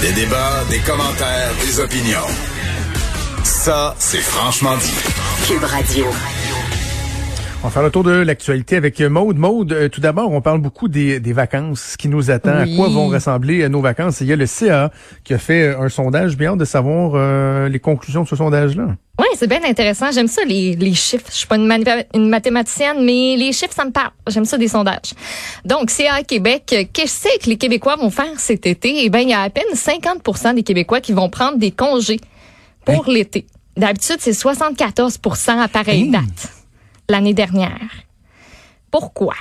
Des débats, des commentaires, des opinions. Ça, c'est franchement dit. Cube Radio. On va faire le tour de l'actualité avec Maude. Maude, euh, tout d'abord, on parle beaucoup des, des vacances, ce qui nous attend, Oui. à quoi vont ressembler euh, nos vacances. Et il y a le CA qui a fait euh, un sondage. Bien hâte de savoir euh, les conclusions de ce sondage-là. Oui, c'est bien intéressant. J'aime ça, les, les chiffres. Je suis pas une, mathématicienne, mais les chiffres, ça me parle. J'aime ça, des sondages. Donc, CA Québec, euh, qu'est-ce que les Québécois vont faire cet été? Eh bien, il y a à peine 50% des Québécois qui vont prendre des congés pour l'été. D'habitude, c'est 74 à pareille Hey. date l'année dernière. Pourquoi?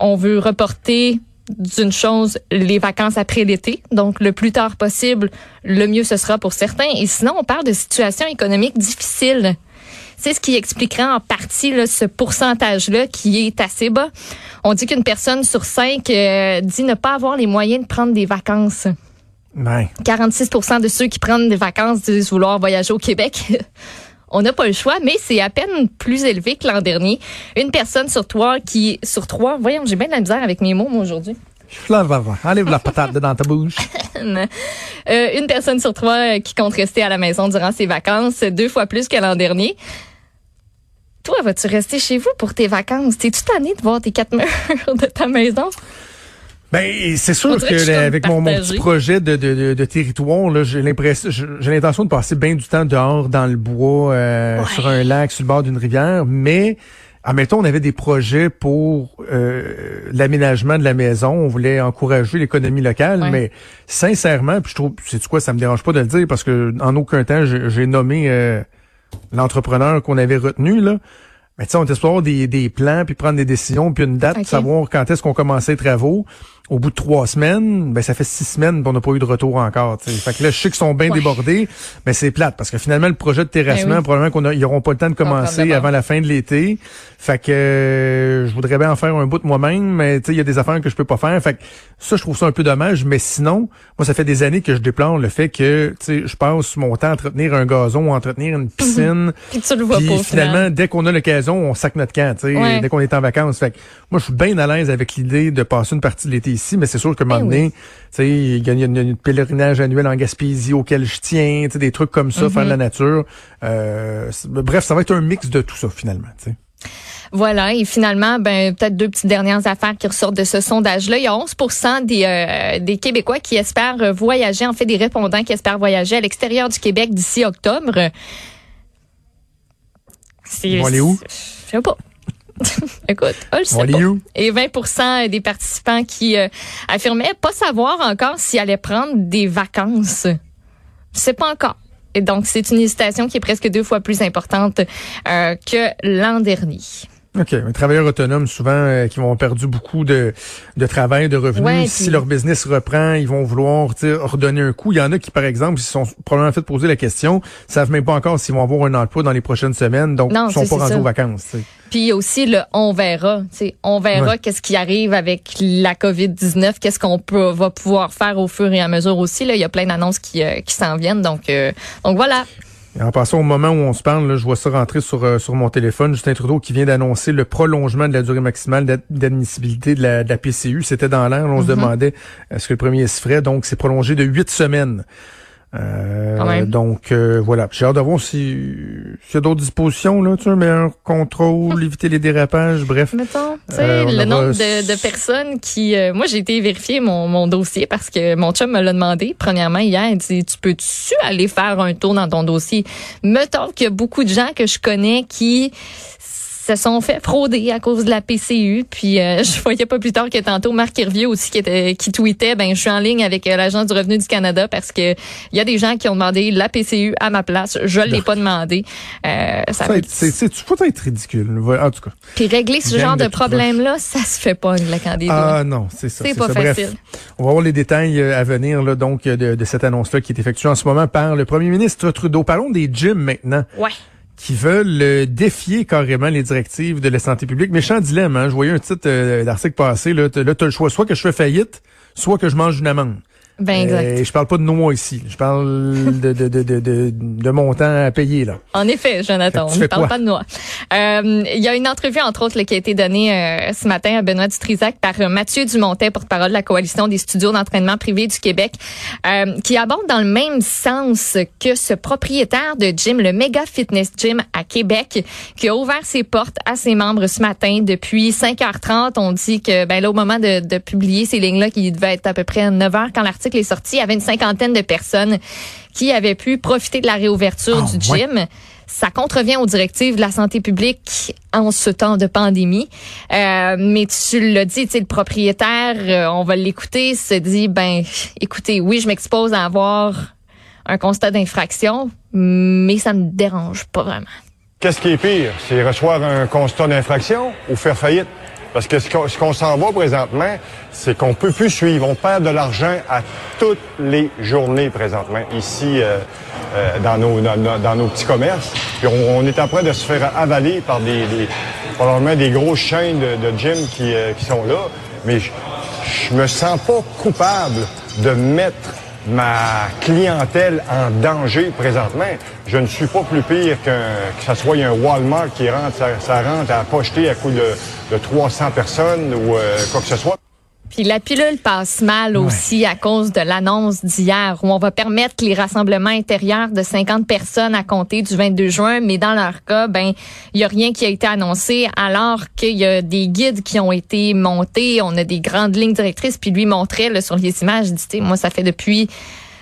On veut reporter d'une chose les vacances après l'été, donc le plus tard possible, le mieux ce sera pour certains. Et sinon, on parle de situations économiques difficiles. C'est ce qui expliquera en partie là, ce pourcentage-là qui est assez bas. On dit qu'une personne sur cinq euh, dit ne pas avoir les moyens de prendre des vacances. Ouais. 46% de ceux qui prennent des vacances disent vouloir voyager au Québec. On n'a pas le choix, mais c'est à peine plus élevé que l'an dernier. Une personne sur trois qui, sur trois, voyons, j'ai bien de la misère avec mes mots, moi, aujourd'hui. Enlève la patate dans ta bouche. Euh, une personne sur trois qui compte rester à la maison durant ses vacances, deux fois plus que l'an dernier. Toi, vas-tu rester chez vous pour tes vacances? T'es-tu tanné de voir tes quatre murs de ta maison? Ben, c'est sûr que, avec mon, petit projet de, de, de, de territoire, là, j'ai l'impression, j'ai l'intention de passer bien du temps dehors dans le bois, euh, Ouais. sur un lac, sur le bord d'une rivière, mais admettons, on avait des projets pour euh, l'aménagement de la maison. On voulait encourager l'économie locale, Ouais. mais sincèrement, puis je trouve, c'est quoi, ça me dérange pas de le dire parce que en aucun temps j'ai nommé euh, l'entrepreneur qu'on avait retenu là. Mais tu sais, on était avoir des, des plans, puis prendre des décisions, puis une date, savoir quand est-ce qu'on commençait les travaux. Au bout de trois semaines, ben ça fait six semaines qu'on n'a pas eu de retour encore. tu sais. Fait que là, je sais qu'ils sont bien Ouais. débordés, mais c'est plate parce que finalement, le projet de terrassement, Ben oui. probablement qu'on n'auront pas le temps de commencer avant la fin de l'été. Fait que euh, je voudrais bien en faire un bout de moi-même, mais tu sais, il y a des affaires que je peux pas faire. Fait que ça, je trouve ça un peu dommage. Mais sinon, moi, ça fait des années que je déplore le fait que tu sais, je passe mon temps à entretenir un gazon ou à entretenir une piscine. Puis tu le vois Puis pas. finalement, final. dès qu'on a l'occasion, on sac notre camp, tu sais, Ouais. dès qu'on est en vacances. Fait que moi, je suis bien à l'aise avec l'idée de passer une partie de l'été ici, mais c'est sûr qu'à un moment Ben donné, tu sais, il y a une, une pèlerinage annuel en Gaspésie auquel je tiens, tu sais, des trucs comme ça, faire de la nature. Euh, bref, ça va être un mix de tout ça, finalement, tu sais. Voilà, et finalement, ben peut-être deux petites dernières affaires qui ressortent de ce sondage-là. Il y a 11 des, euh, des Québécois qui espèrent voyager, en fait des répondants qui espèrent voyager à l'extérieur du Québec d'ici octobre. Ils vont aller où? Je sais pas. Écoute, je sais On va aller pas. où? Et 20% des participants qui euh, affirmaient pas savoir encore s'ils allaient prendre des vacances. Je sais pas encore. Et donc, c'est une hésitation qui est presque deux fois plus importante euh, que l'an dernier. OK. Les travailleurs autonomes, souvent, euh, qui vont perdu beaucoup de, de travail, de revenus. Ouais, si puis- leur business reprend, ils vont vouloir redonner un coup. Il y en a qui, par exemple, ils se sont probablement fait poser la question, savent même pas encore s'ils vont avoir un emploi dans les prochaines semaines, donc ils sont pas rendus ça. aux vacances. tu sais. Puis aussi le on verra. On verra Ouais. qu'est-ce qui arrive avec la COVID-19, qu'est-ce qu'on peut va pouvoir faire au fur et à mesure aussi. Là, il y a plein d'annonces qui, euh, qui s'en viennent. Donc, euh, donc voilà. En passant au moment où on se parle, là, je vois ça rentrer sur, euh, sur mon téléphone. Justin Trudeau qui vient d'annoncer le prolongement de la durée maximale d'ad- d'admissibilité de la, de la PCU. C'était dans l'air. On se Mm-hmm. demandait est-ce que le premier se ferait. Donc, c'est prolongé de huit semaines. Euh, donc euh, voilà. J'ai hâte de voir si- s'il y a d'autres dispositions, là, tu sais, un meilleur contrôle, éviter les dérapages, bref. Mettons, tu sais, Euh, le nombre de, de personnes qui... euh, moi, j'ai été vérifier mon, mon dossier parce que mon chum me l'a demandé. Premièrement, hier, il dit, tu peux-tu aller faire un tour dans ton dossier? Mettons qu'il y a beaucoup de gens que je connais qui se sont fait frauder à cause de la PCU. Puis euh, je voyais pas plus tard que tantôt Marc Hervieux aussi qui était qui tweetait ben je suis en ligne avec euh, l'agence du revenu du Canada parce que il y a des gens qui ont demandé la PCU à ma place, je l'ai pas demandé. Euh, ça Ça, peut- c'est, peux être ridicule. En tout cas. puis régler ce genre de problème là, ça se fait pas des doigts. Ah non, c'est ça. C'est pas ça. Bref, facile. on va voir les détails euh, à venir là, donc euh, de, de cette annonce-là qui est effectuée en ce moment par le premier ministre Trudeau. Parlons des gyms maintenant. Ouais. Qui veulent euh, défier carrément les directives de la santé publique. Méchant dilemme, hein? Je voyais un titre euh, d'article passé, là, là, t'as le choix, soit que je fais faillite, soit que je mange une amende. Ben exact. Euh, je parle pas de noix ici. Je parle de, de, de, de, de, de montant à payer, là. En effet, Jonathan, on ne parle quoi? pas de noix. Euh, Il y a une entrevue, entre autres, là, qui a été donnée euh, ce matin à Benoît Dutrisac par euh, Mathieu Dumontet, porte-parole de la Coalition des studios d'entraînement privés du Québec, euh, qui aborde dans le même sens que ce propriétaire de gym, le Mega Fitness Gym à Québec, qui a ouvert ses portes à ses membres ce matin depuis 5h30. On dit que ben là, au moment de, de publier ces lignes-là, qui devait être à peu près 9h quand l'article est sorti, il y avait une cinquantaine de personnes qui avaient pu profiter de la réouverture Ah, du ouais. gym. Ça contrevient aux directives de la santé publique en ce temps de pandémie. Euh, mais tu l'as dit, tu sais, le propriétaire, euh, on va l'écouter, se dit, ben, écoutez, oui, je m'expose à avoir un constat d'infraction, mais ça me dérange pas vraiment. Qu'est-ce qui est pire? C'est recevoir un constat d'infraction ou faire faillite? Parce que ce qu'on s'en va présentement, c'est qu'on peut plus suivre. On perd de l'argent à toutes les journées présentement ici euh, euh, dans, nos, dans, dans nos petits commerces. Puis on, on est en train de se faire avaler par des, des probablement des grosses chaînes de, de gym qui, euh, qui sont là. Mais je, je me sens pas coupable de mettre ma clientèle en danger présentement. Je ne suis pas plus pire qu'un que ce soit un Walmart qui rentre, ça, ça rentre à pocheter à coup de, de 300 personnes ou euh, quoi que ce soit. Puis la pilule passe mal aussi à cause de l'annonce d'hier où on va permettre les rassemblements intérieurs de 50 personnes à compter du 22 juin, mais dans leur cas, ben il y a rien qui a été annoncé alors qu'il y a des guides qui ont été montés, on a des grandes lignes directrices puis lui montrait là, sur les images, il dit Tu sais, moi ça fait depuis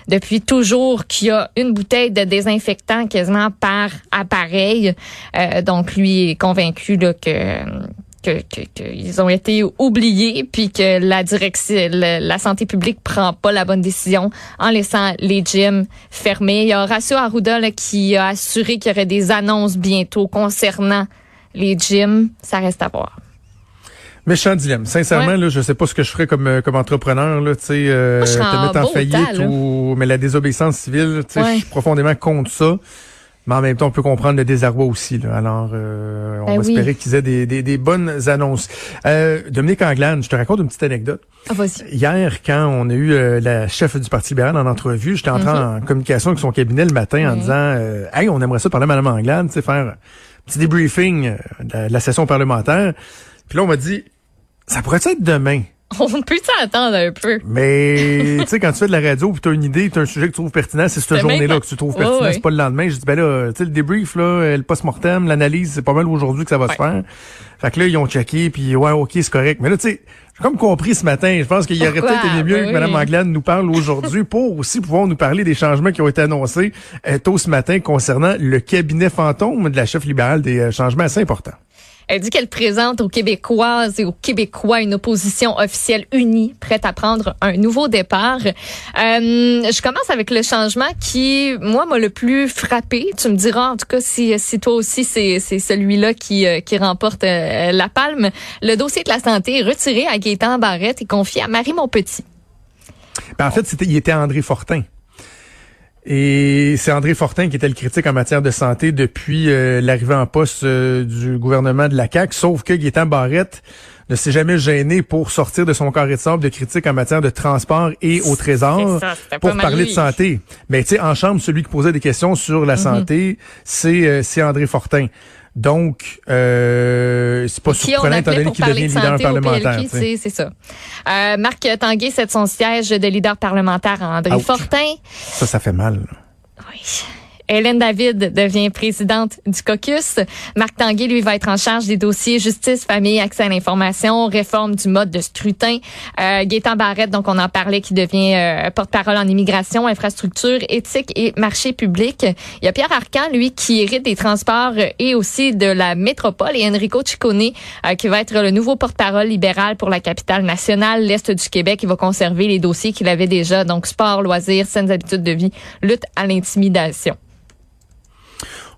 depuis toujours qu'il y a une bouteille de désinfectant quasiment par appareil. Euh, donc lui est convaincu là, que que, que, que ils ont été oubliés puis que la direction la, la santé publique prend pas la bonne décision en laissant les gyms fermés. Il y a Horacio Arruda là, qui a assuré qu'il y aurait des annonces bientôt concernant les gyms. Ça reste à voir. Méchant dilemme. Sincèrement, Ouais. là, je sais pas ce que je ferais comme, euh, comme entrepreneur, là, tu sais, euh, Moi, je serais te mettre en faillite ou, mais la désobéissance civile, tu sais, Ouais. je suis profondément contre ça. Mais en même temps, on peut comprendre le désarroi aussi. Là. Alors, euh, on Ben va oui. espérer qu'ils aient des, des, des bonnes annonces. Euh, Dominique Anglade, je te raconte une petite anecdote. Ah, vas-y. Hier, quand on a eu euh, la chef du Parti libéral en entrevue, j'étais entré en communication avec son cabinet le matin en disant euh, Hey, on aimerait ça parler à Mme Anglade, tu sais, faire un petit débriefing euh, de la, de la session parlementaire. Puis là, on m'a dit Ça pourrait être demain. On peut s'attendre un peu. Mais tu sais, quand tu fais de la radio, puis tu as une idée, tu as un sujet que tu trouves pertinent, c'est cette journée-là que tu trouves pertinent, c'est pas le lendemain. Je dis, ben là, tu sais, le débrief, là, le post-mortem, l'analyse, c'est pas mal aujourd'hui que ça va se faire. Fait que là, ils ont checké, puis ouais, ok, c'est correct. Mais là, tu sais, j'ai comme compris ce matin, je pense qu'il aurait Pourquoi? peut-être aimé mieux que. Mme Anglade nous parle aujourd'hui pour aussi pouvoir nous parler des changements qui ont été annoncés euh, tôt ce matin concernant le cabinet fantôme de la chef libérale, des euh, changements assez importants. Elle dit qu'elle présente aux Québécoises et aux Québécois une opposition officielle unie, prête à prendre un nouveau départ. Euh, je commence avec le changement qui, moi, m'a le plus frappé. Tu me diras, en tout cas, si, si toi aussi, c'est c'est celui-là qui, euh, qui remporte euh, la palme. Le dossier de la santé est retiré à Gaétan Barrette et confié à Marie Montpetit. Ben, en fait, il était André Fortin. Et c'est André Fortin qui était le critique en matière de santé depuis euh, l'arrivée en poste euh, du gouvernement de la CAQ, sauf que Gaétan Barrette ne s'est jamais gêné pour sortir de son carré de sable de critique en matière de transport et au trésor ça, pour parler de santé. Mais tu sais, en chambre, celui qui posait des questions sur la santé, c'est euh, c'est André Fortin. Donc, euh, c'est pas qui surprenant étant donné qu'il devient de leader parlementaire. C'est ça. Euh, Marc Tanguay cède son siège de leader parlementaire à André Ouch. Fortin. Ça, ça fait mal. Oui. Hélène David devient présidente du caucus. Marc Tanguay, lui, va être en charge des dossiers justice, famille, accès à l'information, réforme du mode de scrutin. Euh, Barrette, donc on en parlait, qui devient euh, porte-parole en immigration, infrastructure, éthique et marché public. Il y a Pierre Arcan, lui, qui hérite des transports et aussi de la métropole, et Enrico Ciccone, euh, qui va être le nouveau porte-parole libéral pour la capitale nationale, l'Est du Québec. Il va conserver les dossiers qu'il avait déjà, donc sport, loisirs, saines habitudes de vie, lutte à l'intimidation.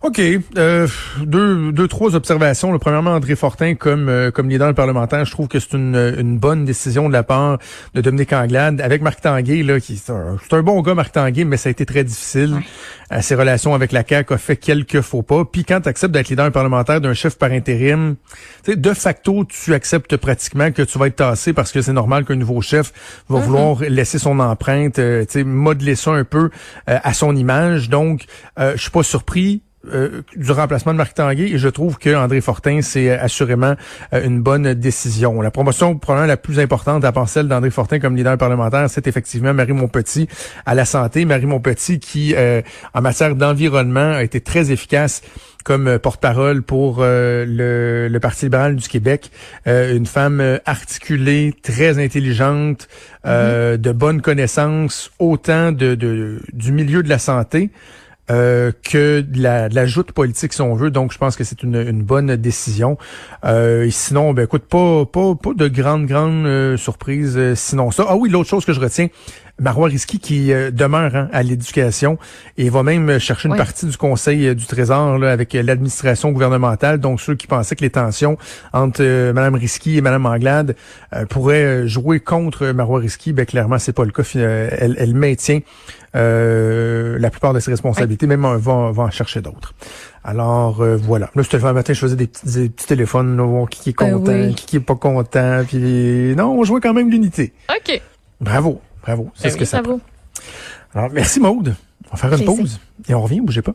OK. Euh, deux, deux, trois observations. Le premièrement, André Fortin, comme euh, comme leader parlementaire, je trouve que c'est une, une bonne décision de la part de Dominique Anglade avec Marc Tanguay, là, qui c'est un, un, bon gars, Marc Tanguay, mais ça a été très difficile. Ouais. ses relations avec la CAQ a fait quelques faux pas. Puis quand tu acceptes d'être leader parlementaire d'un chef par intérim, de facto, tu acceptes pratiquement que tu vas être tassé parce que c'est normal qu'un nouveau chef va mm -hmm. vouloir laisser son empreinte, euh, modeler ça un peu euh, à son image. Donc, euh, je suis pas surpris euh, du remplacement de Marc Tanguay et je trouve que André Fortin c'est assurément euh, une bonne décision. La promotion probablement la plus importante à part celle d'André Fortin comme leader parlementaire, c'est effectivement Marie Montpetit à la santé. Marie Montpetit qui euh, en matière d'environnement a été très efficace comme porte-parole pour le, le, Parti libéral du Québec. une femme articulée, très intelligente, mm-hmm. de bonnes connaissances, autant de, de, du milieu de la santé euh, que de la, de la joute politique si on veut. Donc je pense que c'est une, une, bonne décision. Euh, et sinon, ben écoute, pas pas pas de grande grande euh, surprise euh, sinon ça. Ah oui, l'autre chose que je retiens, Marois Risky qui euh, demeure hein, à l'éducation et va même chercher une Oui. partie du Conseil du Trésor là, avec l'administration gouvernementale. Donc ceux qui pensaient que les tensions entre euh, Madame Risky et Madame Anglade euh, pourraient euh, jouer contre Marois Risky, ben clairement c'est pas le cas. Euh, Elle, elle maintient euh, la plupart de ses responsabilités, même euh, va, va en chercher d'autres. Alors euh, voilà. Là, c'était le matin, je faisais des petits, des petits téléphones, là, voir qui, est Ben content, oui. qui, qui est pas content. Puis non, on jouait quand même l'unité. OK. Bravo, bravo. C'est Ben ce oui, que ça. ça vaut. Alors merci Maude. On va faire une pause et on revient. Bougez pas.